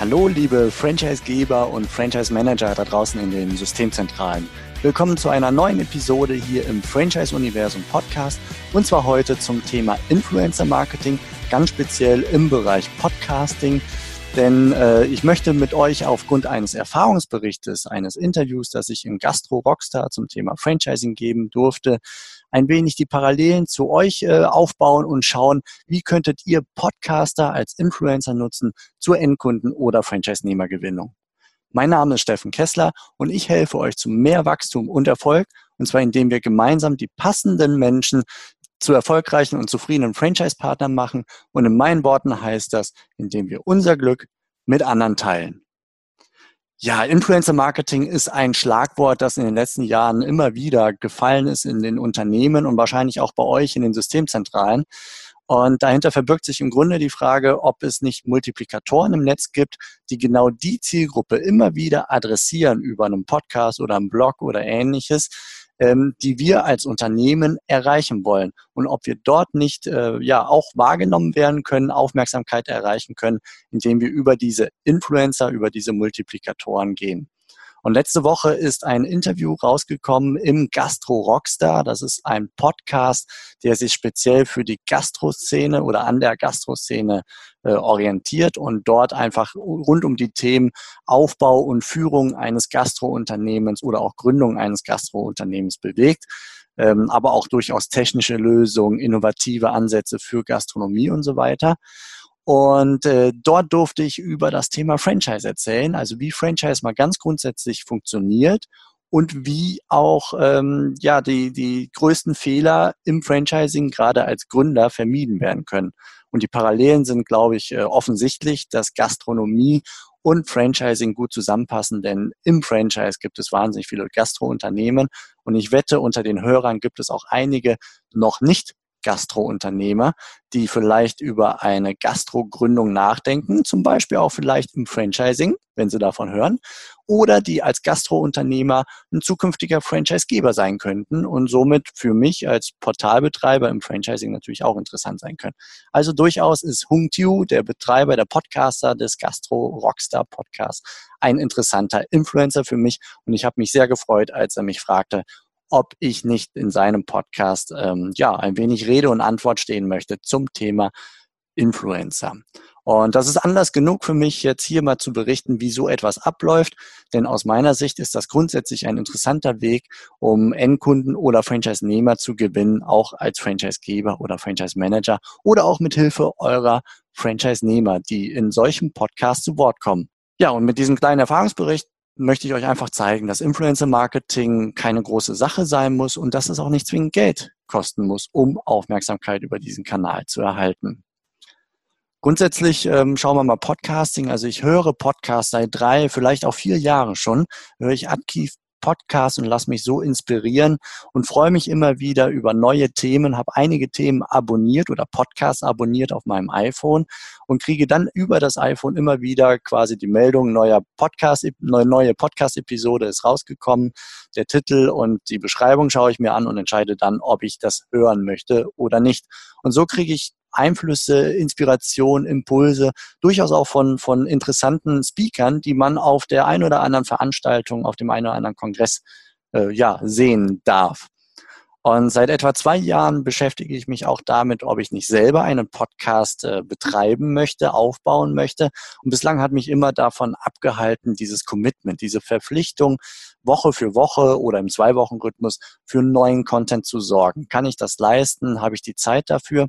Hallo, liebe Franchisegeber und Franchise-Manager da draußen in den Systemzentralen. Willkommen zu einer neuen Episode hier im Franchise-Universum Podcast und zwar heute zum Thema Influencer-Marketing, ganz speziell im Bereich Podcasting. Denn äh, ich möchte mit euch aufgrund eines Erfahrungsberichtes, eines Interviews, das ich im Gastro Rockstar zum Thema Franchising geben durfte, ein wenig die Parallelen zu euch äh, aufbauen und schauen, wie könntet ihr Podcaster als Influencer nutzen zur Endkunden- oder Franchise-Nehmergewinnung. Mein Name ist Steffen Kessler und ich helfe euch zu mehr Wachstum und Erfolg, und zwar indem wir gemeinsam die passenden Menschen zu erfolgreichen und zufriedenen Franchise-Partnern machen. Und in meinen Worten heißt das, indem wir unser Glück mit anderen teilen. Ja, Influencer Marketing ist ein Schlagwort, das in den letzten Jahren immer wieder gefallen ist in den Unternehmen und wahrscheinlich auch bei euch in den Systemzentralen. Und dahinter verbirgt sich im Grunde die Frage, ob es nicht Multiplikatoren im Netz gibt, die genau die Zielgruppe immer wieder adressieren über einen Podcast oder einen Blog oder ähnliches, ähm, die wir als Unternehmen erreichen wollen und ob wir dort nicht äh, ja auch wahrgenommen werden können, Aufmerksamkeit erreichen können, indem wir über diese Influencer, über diese Multiplikatoren gehen. Und letzte Woche ist ein Interview rausgekommen im Gastro Rockstar. Das ist ein Podcast, der sich speziell für die Gastroszene oder an der Gastroszene äh, orientiert und dort einfach rund um die Themen Aufbau und Führung eines Gastrounternehmens oder auch Gründung eines Gastrounternehmens bewegt ähm, aber auch durchaus technische Lösungen, innovative Ansätze für Gastronomie und so weiter. Und äh, dort durfte ich über das Thema Franchise erzählen, also wie Franchise mal ganz grundsätzlich funktioniert und wie auch ähm, ja die die größten Fehler im Franchising gerade als Gründer vermieden werden können. Und die Parallelen sind, glaube ich, äh, offensichtlich, dass Gastronomie und Franchising gut zusammenpassen, denn im Franchise gibt es wahnsinnig viele Gastrounternehmen und ich wette, unter den Hörern gibt es auch einige noch nicht Gastrounternehmer, die vielleicht über eine Gastrogründung nachdenken, zum Beispiel auch vielleicht im Franchising, wenn sie davon hören, oder die als Gastrounternehmer ein zukünftiger Franchisegeber sein könnten und somit für mich als Portalbetreiber im Franchising natürlich auch interessant sein können. Also durchaus ist Hung Tiu, der Betreiber, der Podcaster des Gastro Rockstar Podcasts, ein interessanter Influencer für mich und ich habe mich sehr gefreut, als er mich fragte, ob ich nicht in seinem Podcast ähm, ja ein wenig Rede und Antwort stehen möchte zum Thema Influencer. Und das ist Anlass genug für mich, jetzt hier mal zu berichten, wie so etwas abläuft. Denn aus meiner Sicht ist das grundsätzlich ein interessanter Weg, um Endkunden oder Franchise-Nehmer zu gewinnen, auch als Franchise-Geber oder Franchise-Manager oder auch mit Hilfe eurer Franchise-Nehmer, die in solchen Podcasts zu Wort kommen. Ja, und mit diesem kleinen Erfahrungsbericht möchte ich euch einfach zeigen, dass Influencer-Marketing keine große Sache sein muss und dass es auch nicht zwingend Geld kosten muss, um Aufmerksamkeit über diesen Kanal zu erhalten. Grundsätzlich ähm, schauen wir mal Podcasting. Also ich höre Podcasts seit drei, vielleicht auch vier Jahren schon, höre ich aktiv Podcast und lass mich so inspirieren und freue mich immer wieder über neue Themen, habe einige Themen abonniert oder Podcasts abonniert auf meinem iPhone und kriege dann über das iPhone immer wieder quasi die Meldung, neuer Podcast, neue Podcast-Episode ist rausgekommen, der Titel und die Beschreibung schaue ich mir an und entscheide dann, ob ich das hören möchte oder nicht. Und so kriege ich Einflüsse, Inspiration, Impulse, durchaus auch von, von interessanten Speakern, die man auf der einen oder anderen Veranstaltung, auf dem einen oder anderen Kongress äh, ja, sehen darf. Und seit etwa zwei Jahren beschäftige ich mich auch damit, ob ich nicht selber einen Podcast äh, betreiben möchte, aufbauen möchte. Und bislang hat mich immer davon abgehalten, dieses Commitment, diese Verpflichtung, Woche für Woche oder im Zwei-Wochen-Rhythmus für neuen Content zu sorgen. Kann ich das leisten? Habe ich die Zeit dafür?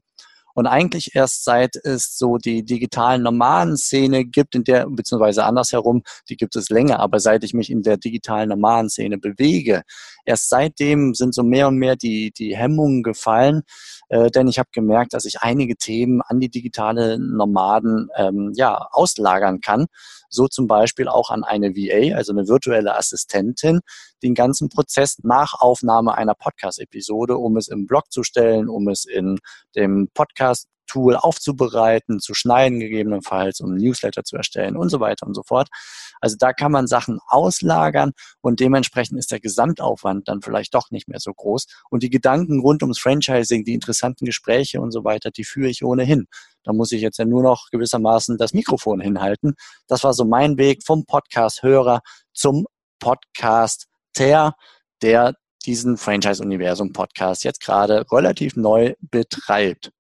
Und eigentlich erst seit es so die digitalen Nomaden-Szene gibt, in der, beziehungsweise andersherum, die gibt es länger, aber seit ich mich in der digitalen Nomaden-Szene bewege, erst seitdem sind so mehr und mehr die, die Hemmungen gefallen, äh, denn ich habe gemerkt, dass ich einige Themen an die digitale Nomaden ähm, ja, auslagern kann. So zum Beispiel auch an eine VA, also eine virtuelle Assistentin, den ganzen Prozess nach Aufnahme einer Podcast-Episode, um es im Blog zu stellen, um es in dem Podcast Tool aufzubereiten, zu schneiden gegebenenfalls, um Newsletter zu erstellen und so weiter und so fort. Also da kann man Sachen auslagern und dementsprechend ist der Gesamtaufwand dann vielleicht doch nicht mehr so groß. Und die Gedanken rund ums Franchising, die interessanten Gespräche und so weiter, die führe ich ohnehin. Da muss ich jetzt ja nur noch gewissermaßen das Mikrofon hinhalten. Das war so mein Weg vom Podcast-Hörer zum Podcaster, der diesen Franchise-Universum-Podcast jetzt gerade relativ neu betreibt.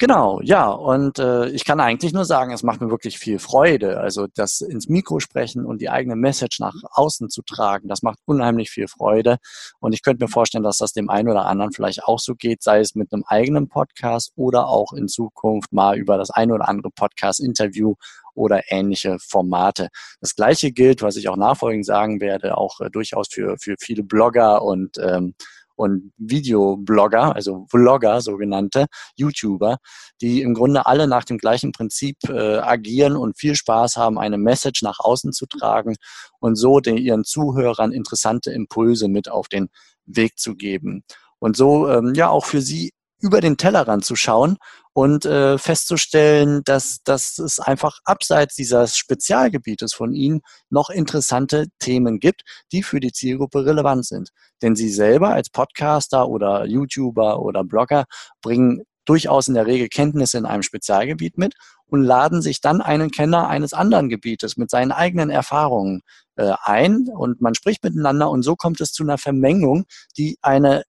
Genau, ja, und äh, ich kann eigentlich nur sagen, es macht mir wirklich viel Freude. Also das ins Mikro sprechen und die eigene Message nach außen zu tragen, das macht unheimlich viel Freude. Und ich könnte mir vorstellen, dass das dem einen oder anderen vielleicht auch so geht, sei es mit einem eigenen Podcast oder auch in Zukunft mal über das ein oder andere Podcast-Interview oder ähnliche Formate. Das gleiche gilt, was ich auch nachfolgend sagen werde, auch äh, durchaus für, für viele Blogger und ähm, und Videoblogger, also Vlogger, sogenannte YouTuber, die im Grunde alle nach dem gleichen Prinzip äh, agieren und viel Spaß haben, eine Message nach außen zu tragen und so den, ihren Zuhörern interessante Impulse mit auf den Weg zu geben. Und so ähm, ja auch für sie über den Tellerrand zu schauen und äh, festzustellen, dass, dass es einfach abseits dieses Spezialgebietes von Ihnen noch interessante Themen gibt, die für die Zielgruppe relevant sind. Denn Sie selber als Podcaster oder YouTuber oder Blogger bringen durchaus in der Regel Kenntnisse in einem Spezialgebiet mit und laden sich dann einen Kenner eines anderen Gebietes mit seinen eigenen Erfahrungen äh, ein und man spricht miteinander und so kommt es zu einer Vermengung, die eine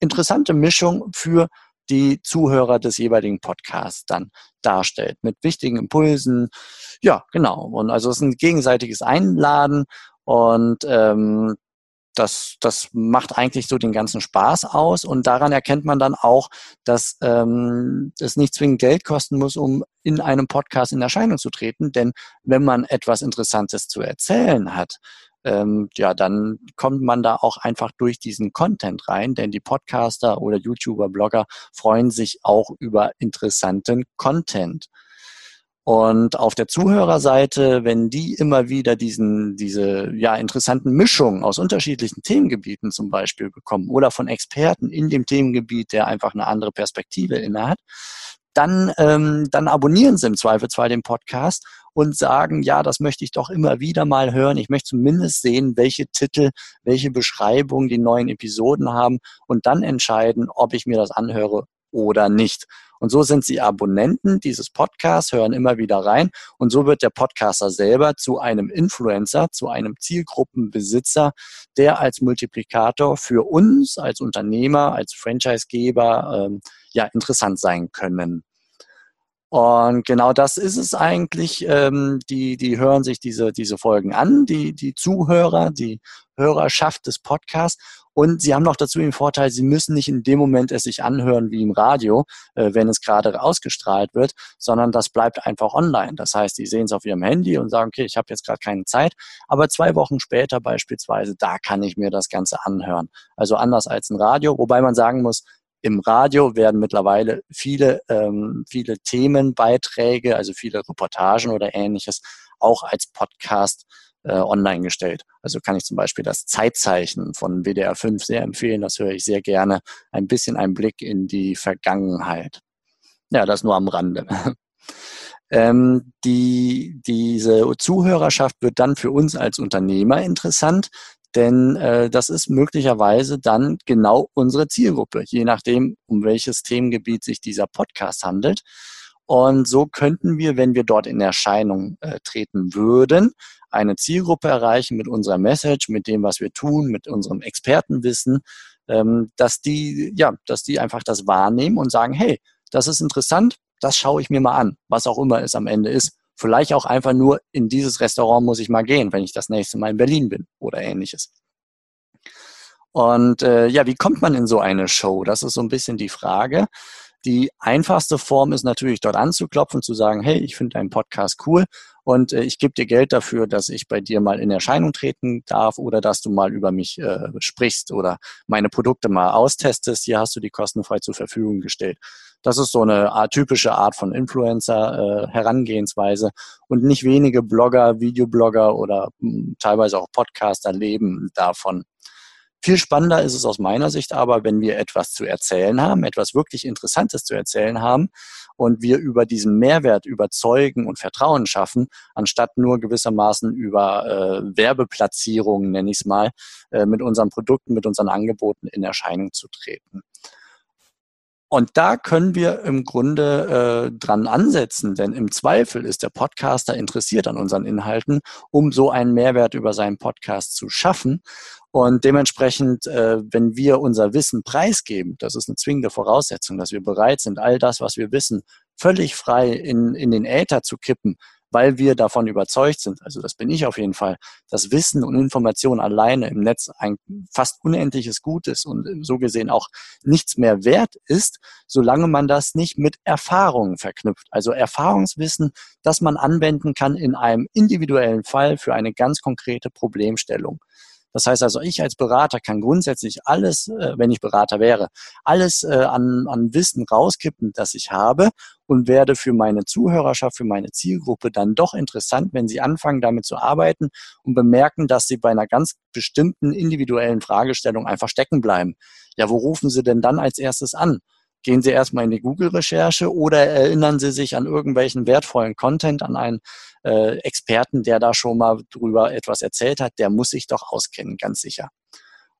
interessante Mischung für die Zuhörer des jeweiligen Podcasts dann darstellt, mit wichtigen Impulsen. Ja, genau. Und also es ist ein gegenseitiges Einladen und ähm, das, das macht eigentlich so den ganzen Spaß aus und daran erkennt man dann auch, dass ähm, es nicht zwingend Geld kosten muss, um in einem Podcast in Erscheinung zu treten. Denn wenn man etwas Interessantes zu erzählen hat, ähm, ja, dann kommt man da auch einfach durch diesen Content rein, denn die Podcaster oder YouTuber, Blogger freuen sich auch über interessanten Content. Und auf der Zuhörerseite, wenn die immer wieder diesen, diese ja, interessanten Mischungen aus unterschiedlichen Themengebieten zum Beispiel bekommen oder von Experten in dem Themengebiet, der einfach eine andere Perspektive innehat, dann, ähm, dann abonnieren Sie im Zweifelsfall den Podcast und sagen, ja, das möchte ich doch immer wieder mal hören. Ich möchte zumindest sehen, welche Titel, welche Beschreibungen die neuen Episoden haben und dann entscheiden, ob ich mir das anhöre oder nicht. Und so sind sie Abonnenten dieses Podcasts, hören immer wieder rein und so wird der Podcaster selber zu einem Influencer, zu einem Zielgruppenbesitzer, der als Multiplikator für uns als Unternehmer, als Franchisegeber ähm, ja interessant sein können. Und genau das ist es eigentlich. Ähm, die, die hören sich diese, diese Folgen an, die, die Zuhörer, die Hörerschaft des Podcasts. Und sie haben noch dazu den Vorteil, sie müssen nicht in dem Moment es sich anhören wie im Radio, äh, wenn es gerade ausgestrahlt wird, sondern das bleibt einfach online. Das heißt, sie sehen es auf ihrem Handy und sagen, okay, ich habe jetzt gerade keine Zeit, aber zwei Wochen später beispielsweise, da kann ich mir das Ganze anhören. Also anders als ein Radio, wobei man sagen muss, im Radio werden mittlerweile viele, ähm, viele Themenbeiträge, also viele Reportagen oder ähnliches, auch als Podcast äh, online gestellt. Also kann ich zum Beispiel das Zeitzeichen von WDR 5 sehr empfehlen. Das höre ich sehr gerne. Ein bisschen ein Blick in die Vergangenheit. Ja, das nur am Rande. Ähm, die, diese Zuhörerschaft wird dann für uns als Unternehmer interessant, denn äh, das ist möglicherweise dann genau unsere Zielgruppe, je nachdem, um welches Themengebiet sich dieser Podcast handelt. Und so könnten wir, wenn wir dort in Erscheinung äh, treten würden, eine Zielgruppe erreichen mit unserer Message, mit dem, was wir tun, mit unserem Expertenwissen, ähm, dass die, ja, dass die einfach das wahrnehmen und sagen, hey, das ist interessant, das schaue ich mir mal an, was auch immer es am Ende ist. Vielleicht auch einfach nur in dieses Restaurant muss ich mal gehen, wenn ich das nächste Mal in Berlin bin oder ähnliches. Und äh, ja, wie kommt man in so eine Show? Das ist so ein bisschen die Frage. Die einfachste Form ist natürlich dort anzuklopfen, zu sagen, hey, ich finde deinen Podcast cool und äh, ich gebe dir Geld dafür, dass ich bei dir mal in Erscheinung treten darf oder dass du mal über mich äh, sprichst oder meine Produkte mal austestest. Hier hast du die kostenfrei zur Verfügung gestellt. Das ist so eine typische Art von Influencer-Herangehensweise. Äh, und nicht wenige Blogger, Videoblogger oder hm, teilweise auch Podcaster leben davon. Viel spannender ist es aus meiner Sicht aber, wenn wir etwas zu erzählen haben, etwas wirklich Interessantes zu erzählen haben und wir über diesen Mehrwert überzeugen und Vertrauen schaffen, anstatt nur gewissermaßen über äh, Werbeplatzierungen, nenne ich es mal, äh, mit unseren Produkten, mit unseren Angeboten in Erscheinung zu treten. Und da können wir im Grunde äh, dran ansetzen, denn im Zweifel ist der Podcaster interessiert an unseren Inhalten, um so einen Mehrwert über seinen Podcast zu schaffen. Und dementsprechend, äh, wenn wir unser Wissen preisgeben, das ist eine zwingende Voraussetzung, dass wir bereit sind, all das, was wir wissen, völlig frei in, in den Äther zu kippen, weil wir davon überzeugt sind, also das bin ich auf jeden Fall, dass Wissen und Information alleine im Netz ein fast unendliches Gut ist und so gesehen auch nichts mehr wert ist, solange man das nicht mit Erfahrungen verknüpft. Also Erfahrungswissen, das man anwenden kann in einem individuellen Fall für eine ganz konkrete Problemstellung. Das heißt also, ich als Berater kann grundsätzlich alles, äh, wenn ich Berater wäre, alles äh, an, an Wissen rauskippen, das ich habe und werde für meine Zuhörerschaft, für meine Zielgruppe dann doch interessant, wenn sie anfangen, damit zu arbeiten und bemerken, dass sie bei einer ganz bestimmten individuellen Fragestellung einfach stecken bleiben. Ja, wo rufen sie denn dann als erstes an? Gehen Sie erstmal in die Google-Recherche oder erinnern Sie sich an irgendwelchen wertvollen Content, an einen äh, Experten, der da schon mal drüber etwas erzählt hat, der muss sich doch auskennen, ganz sicher.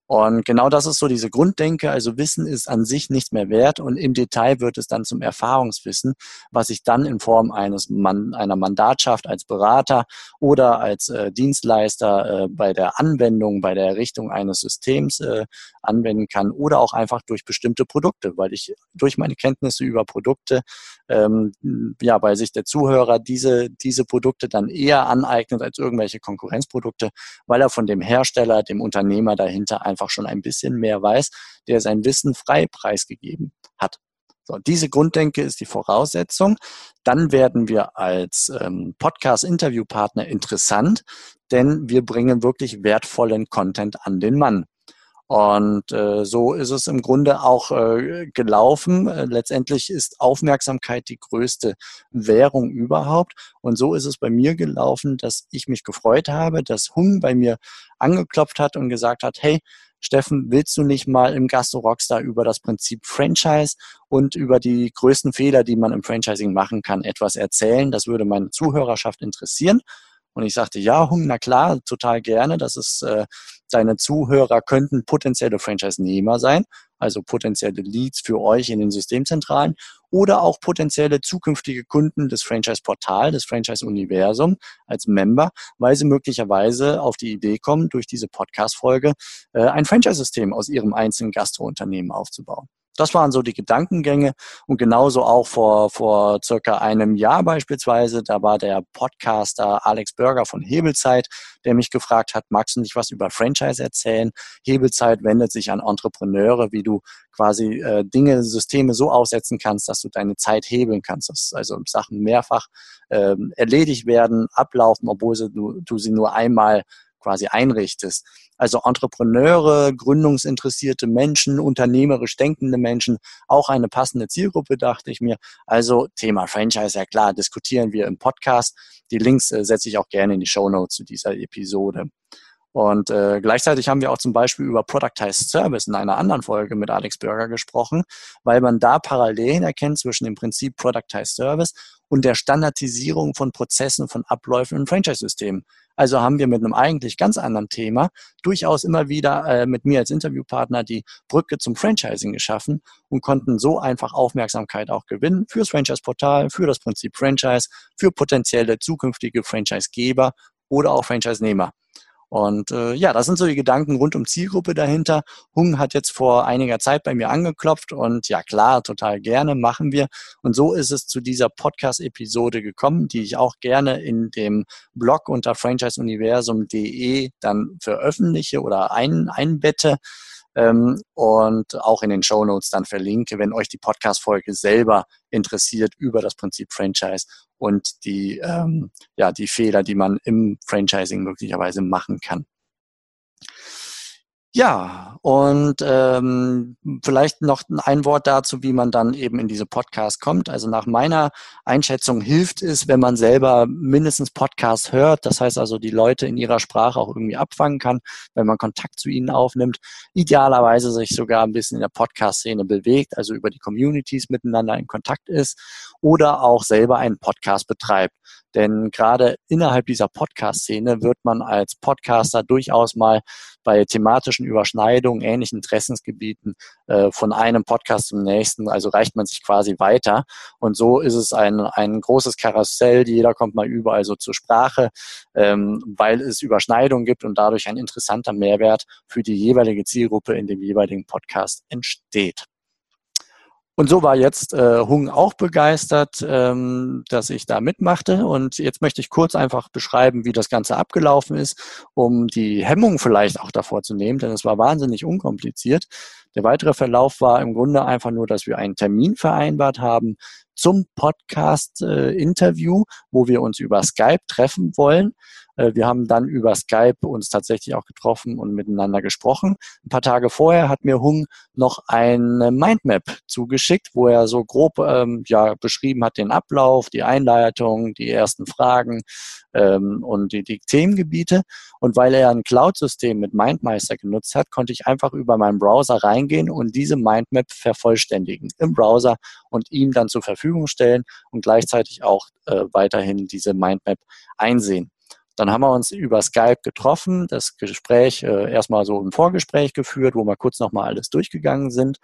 Und genau das ist so diese Grunddenke. Also Wissen ist an sich nichts mehr wert und im Detail wird es dann zum Erfahrungswissen, was ich dann in Form eines Man einer Mandatschaft als Berater oder als äh, Dienstleister äh, bei der Anwendung, bei der Errichtung eines Systems äh, anwenden kann oder auch einfach durch bestimmte Produkte, weil ich durch meine Kenntnisse über Produkte, ähm, ja, weil sich der Zuhörer diese, diese Produkte dann eher aneignet als irgendwelche Konkurrenzprodukte, weil er von dem Hersteller, dem Unternehmer dahinter einfach schon ein bisschen mehr weiß, der sein Wissen frei preisgegeben hat. So, diese Grunddenke ist die Voraussetzung. Dann werden wir als ähm, Podcast-Interviewpartner interessant, denn wir bringen wirklich wertvollen Content an den Mann. Und äh, so ist es im Grunde auch äh, gelaufen. Äh, letztendlich ist Aufmerksamkeit die größte Währung überhaupt. Und so ist es bei mir gelaufen, dass ich mich gefreut habe, dass Hung bei mir angeklopft hat und gesagt hat, hey, Steffen, willst du nicht mal im Gastro Rockstar über das Prinzip Franchise und über die größten Fehler, die man im Franchising machen kann, etwas erzählen? Das würde meine Zuhörerschaft interessieren. Und ich sagte, ja, Hung, na klar, total gerne. Das ist, äh, deine Zuhörer könnten potenzielle Franchise-Nehmer sein, also potenzielle Leads für euch in den Systemzentralen oder auch potenzielle zukünftige Kunden des Franchise-Portal, des Franchise-Universum als Member, weil sie möglicherweise auf die Idee kommen, durch diese Podcast-Folge äh, ein Franchise-System aus ihrem einzelnen Gastrounternehmen aufzubauen. Das waren so die Gedankengänge und genauso auch vor, vor circa einem Jahr beispielsweise, da war der Podcaster Alex Burger von Hebelzeit, der mich gefragt hat, magst du nicht was über Franchise erzählen? Hebelzeit wendet sich an Entrepreneure, wie du quasi äh, Dinge, Systeme so aufsetzen kannst, dass du deine Zeit hebeln kannst, dass also Sachen mehrfach äh, erledigt werden, ablaufen, obwohl sie, du, du sie nur einmal quasi einrichtest. Also Entrepreneure, gründungsinteressierte Menschen, unternehmerisch denkende Menschen, auch eine passende Zielgruppe, dachte ich mir. Also Thema Franchise, ja klar, diskutieren wir im Podcast. Die Links äh, setze ich auch gerne in die Show Notes zu dieser Episode. Und äh, gleichzeitig haben wir auch zum Beispiel über Productized Service in einer anderen Folge mit Alex Burger gesprochen, weil man da Parallelen erkennt zwischen dem Prinzip Productized Service und der Standardisierung von Prozessen, von Abläufen im Franchise-System. Also haben wir mit einem eigentlich ganz anderen Thema durchaus immer wieder äh, mit mir als Interviewpartner die Brücke zum Franchising geschaffen und konnten so einfach Aufmerksamkeit auch gewinnen fürs Franchise-Portal, für das Prinzip Franchise, für potenzielle zukünftige Franchise-Geber oder auch Franchise-Nehmer. Und äh, ja, das sind so die Gedanken rund um Zielgruppe dahinter. Hung hat jetzt vor einiger Zeit bei mir angeklopft und ja klar, total gerne machen wir. Und so ist es zu dieser Podcast-Episode gekommen, die ich auch gerne in dem Blog unter franchiseuniversum.de dann veröffentliche oder ein, einbette ähm, und auch in den Show Notes dann verlinke, wenn euch die Podcast-Folge selber interessiert über das Prinzip Franchise und die, ähm, ja, die Fehler, die man im Franchising möglicherweise machen kann. Ja, und ähm, vielleicht noch ein Wort dazu, wie man dann eben in diese Podcasts kommt. Also nach meiner Einschätzung hilft es, wenn man selber mindestens Podcasts hört. Das heißt also, die Leute in ihrer Sprache auch irgendwie abfangen kann, wenn man Kontakt zu ihnen aufnimmt. Idealerweise sich sogar ein bisschen in der Podcast-Szene bewegt, also über die Communities miteinander in Kontakt ist oder auch selber einen Podcast betreibt. Denn gerade innerhalb dieser Podcast-Szene wird man als Podcaster durchaus mal bei thematischen Überschneidungen, ähnlichen Interessensgebieten äh, von einem Podcast zum nächsten. Also reicht man sich quasi weiter. Und so ist es ein, ein großes Karussell. Jeder kommt mal überall so zur Sprache, ähm, weil es Überschneidungen gibt und dadurch ein interessanter Mehrwert für die jeweilige Zielgruppe in dem jeweiligen Podcast entsteht. Und so war jetzt äh, Hung auch begeistert, ähm, dass ich da mitmachte. Und jetzt möchte ich kurz einfach beschreiben, wie das Ganze abgelaufen ist, um die Hemmung vielleicht auch davor zu nehmen, denn es war wahnsinnig unkompliziert. Der weitere Verlauf war im Grunde einfach nur, dass wir einen Termin vereinbart haben zum Podcast-Interview, äh, wo wir uns über Skype treffen wollen. Äh, wir haben dann über Skype uns tatsächlich auch getroffen und miteinander gesprochen. Ein paar Tage vorher hat mir Hung noch eine Mindmap zugeschickt, wo er so grob ähm, ja, beschrieben hat den Ablauf, die Einleitung, die ersten Fragen ähm, und die, die Themengebiete. Und weil er ein Cloud-System mit MindMeister genutzt hat, konnte ich einfach über meinen Browser reingehen und diese Mindmap vervollständigen im Browser und ihm dann zur Verfügung stellen und gleichzeitig auch äh, weiterhin diese Mindmap einsehen. Dann haben wir uns über Skype getroffen, das Gespräch äh, erstmal so im Vorgespräch geführt, wo wir kurz nochmal alles durchgegangen sind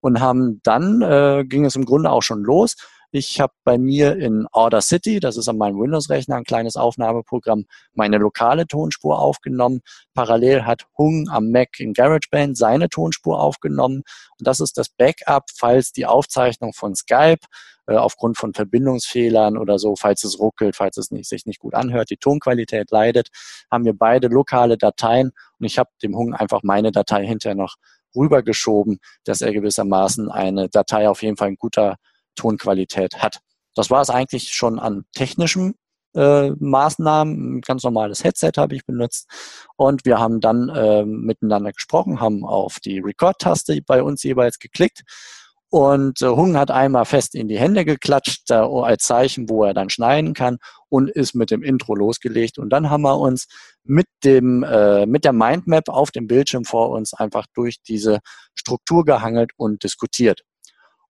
und haben dann, äh, ging es im Grunde auch schon los. Ich habe bei mir in Order City, das ist an meinem Windows-Rechner ein kleines Aufnahmeprogramm, meine lokale Tonspur aufgenommen. Parallel hat Hung am Mac in GarageBand seine Tonspur aufgenommen. Und das ist das Backup, falls die Aufzeichnung von Skype äh, aufgrund von Verbindungsfehlern oder so, falls es ruckelt, falls es nicht, sich nicht gut anhört, die Tonqualität leidet, haben wir beide lokale Dateien und ich habe dem Hung einfach meine Datei hinterher noch rübergeschoben, dass er gewissermaßen eine Datei auf jeden Fall in guter Tonqualität hat. Das war es eigentlich schon an technischem äh, Maßnahmen. Ein ganz normales Headset habe ich benutzt. Und wir haben dann äh, miteinander gesprochen, haben auf die Record-Taste bei uns jeweils geklickt und äh, Hung hat einmal fest in die Hände geklatscht, äh, als Zeichen, wo er dann schneiden kann und ist mit dem Intro losgelegt. Und dann haben wir uns mit dem, äh, mit der Mindmap auf dem Bildschirm vor uns einfach durch diese Struktur gehangelt und diskutiert.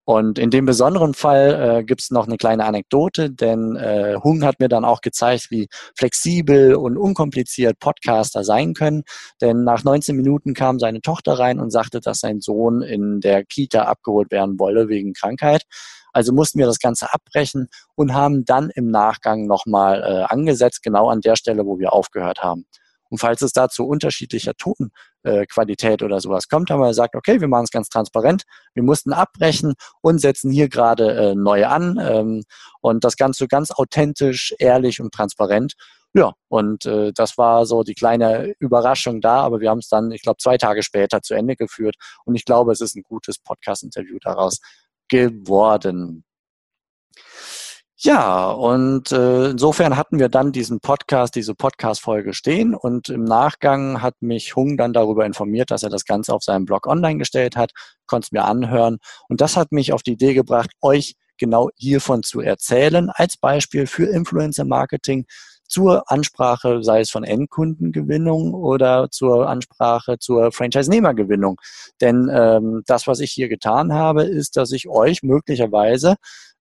Und in dem besonderen Fall äh, gibt es noch eine kleine Anekdote, denn äh, Hung hat mir dann auch gezeigt, wie flexibel und unkompliziert Podcaster sein können. Denn nach 19 Minuten kam seine Tochter rein und sagte, dass sein Sohn in der Kita abgeholt werden wolle wegen Krankheit. Also mussten wir das Ganze abbrechen und haben dann im Nachgang nochmal äh, angesetzt, genau an der Stelle, wo wir aufgehört haben. Und falls es da zu unterschiedlicher Tonqualität oder sowas kommt, haben wir gesagt, okay, wir machen es ganz transparent. Wir mussten abbrechen und setzen hier gerade äh, neu an. Ähm, und das Ganze ganz authentisch, ehrlich und transparent. Ja, und äh, das war so die kleine Überraschung da, aber wir haben es dann, ich glaube, zwei Tage später zu Ende geführt. Und ich glaube, es ist ein gutes Podcast-Interview daraus geworden. Ja, und äh, insofern hatten wir dann diesen Podcast, diese Podcast-Folge stehen und im Nachgang hat mich Hung dann darüber informiert, dass er das Ganze auf seinem Blog online gestellt hat, konnte es mir anhören und das hat mich auf die Idee gebracht, euch genau hiervon zu erzählen, als Beispiel für Influencer-Marketing, zur Ansprache, sei es von Endkundengewinnung oder zur Ansprache zur Franchise-Nehmergewinnung. Denn ähm, das, was ich hier getan habe, ist, dass ich euch möglicherweise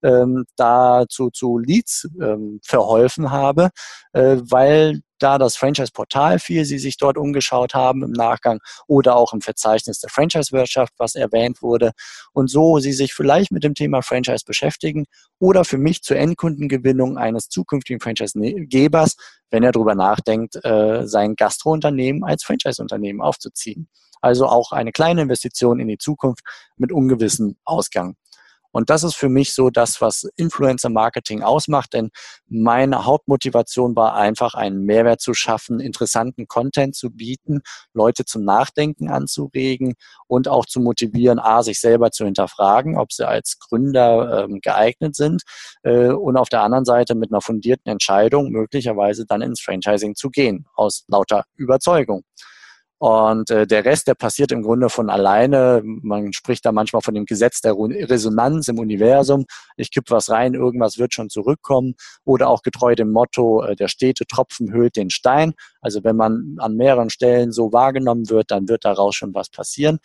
ähm, dazu zu Leads ähm, verholfen habe, äh, weil da das Franchise-Portal fiel, Sie sich dort umgeschaut haben im Nachgang oder auch im Verzeichnis der Franchise-Wirtschaft, was erwähnt wurde. Und so Sie sich vielleicht mit dem Thema Franchise beschäftigen oder für mich zur Endkundengewinnung eines zukünftigen Franchise-Gebers, wenn er darüber nachdenkt, äh, sein Gastrounternehmen als Franchise-Unternehmen aufzuziehen. Also auch eine kleine Investition in die Zukunft mit ungewissem Ausgang. Und das ist für mich so das, was Influencer-Marketing ausmacht, denn meine Hauptmotivation war einfach, einen Mehrwert zu schaffen, interessanten Content zu bieten, Leute zum Nachdenken anzuregen und auch zu motivieren, a, sich selber zu hinterfragen, ob sie als Gründer ähm, geeignet sind äh, und auf der anderen Seite mit einer fundierten Entscheidung möglicherweise dann ins Franchising zu gehen, aus lauter Überzeugung. Und äh, der Rest, der passiert im Grunde von alleine. Man spricht da manchmal von dem Gesetz der Resonanz im Universum. Ich kipp was rein, irgendwas wird schon zurückkommen. Oder auch getreu dem Motto, äh, der stete Tropfen höhlt den Stein. Also wenn man an mehreren Stellen so wahrgenommen wird, dann wird daraus schon was passieren.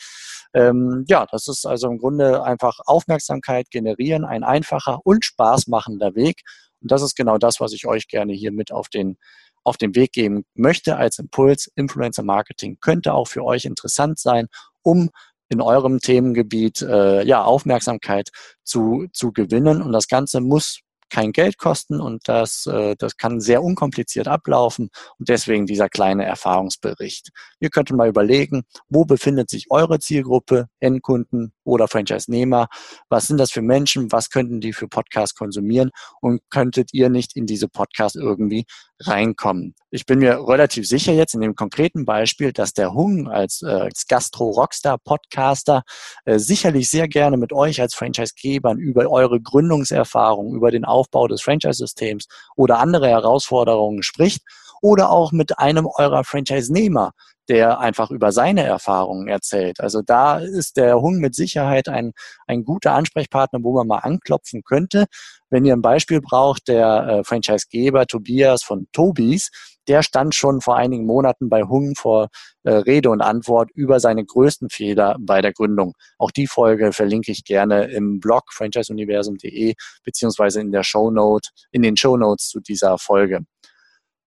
Ähm, ja, das ist also im Grunde einfach Aufmerksamkeit generieren, ein einfacher und spaßmachender Weg. Und das ist genau das, was ich euch gerne hier mit auf den auf den Weg geben möchte als Impuls. Influencer Marketing könnte auch für euch interessant sein, um in eurem Themengebiet äh, ja Aufmerksamkeit zu, zu gewinnen. Und das Ganze muss kein Geld kosten und das, äh, das kann sehr unkompliziert ablaufen und deswegen dieser kleine Erfahrungsbericht. Ihr könnt mal überlegen, wo befindet sich eure Zielgruppe, Endkunden oder Franchise-Nehmer? Was sind das für Menschen? Was könnten die für Podcasts konsumieren? Und könntet ihr nicht in diese Podcasts irgendwie reinkommen? Ich bin mir relativ sicher jetzt in dem konkreten Beispiel, dass der Hung als, äh, als Gastro-Rockstar-Podcaster äh, sicherlich sehr gerne mit euch als Franchise-Gebern über eure Gründungserfahrung, über den Aufbau des Franchise-Systems oder andere Herausforderungen spricht oder auch mit einem eurer Franchise-Nehmer, der einfach über seine Erfahrungen erzählt. Also da ist der Hung mit Sicherheit ein, ein guter Ansprechpartner, wo man mal anklopfen könnte. Wenn ihr ein Beispiel braucht, der äh, Franchisegeber Tobias von Tobis, der stand schon vor einigen Monaten bei Hung vor äh, Rede und Antwort über seine größten Fehler bei der Gründung. Auch die Folge verlinke ich gerne im Blog franchiseuniversum.de beziehungsweise in der Shownote, in den Shownotes zu dieser Folge.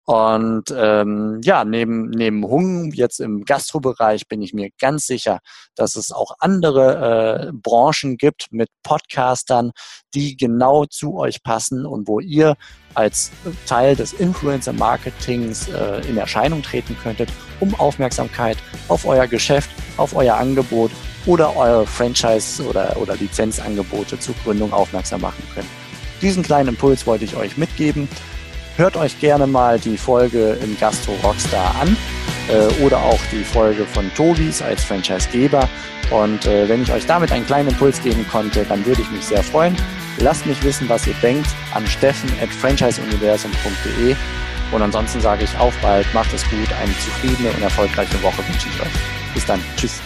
Und ähm, ja, neben, neben Hung jetzt im Gastrobereich bin ich mir ganz sicher, dass es auch andere äh, Branchen gibt mit Podcastern, die genau zu euch passen und wo ihr als Teil des Influencer-Marketings äh, in Erscheinung treten könntet, um Aufmerksamkeit auf euer Geschäft, auf euer Angebot oder eure Franchise- oder, oder Lizenzangebote zur Gründung aufmerksam machen können. Diesen kleinen Impuls wollte ich euch mitgeben. Hört euch gerne mal die Folge im Gastro Rockstar an äh, oder auch die Folge von Tobis als Franchisegeber. Und äh, wenn ich euch damit einen kleinen Impuls geben konnte, dann würde ich mich sehr freuen. Lasst mich wissen, was ihr denkt an steffen at franchiseuniversum.de. Und ansonsten sage ich auf bald, macht es gut, eine zufriedene und erfolgreiche Woche wünsche ich euch. Bis dann. Tschüss.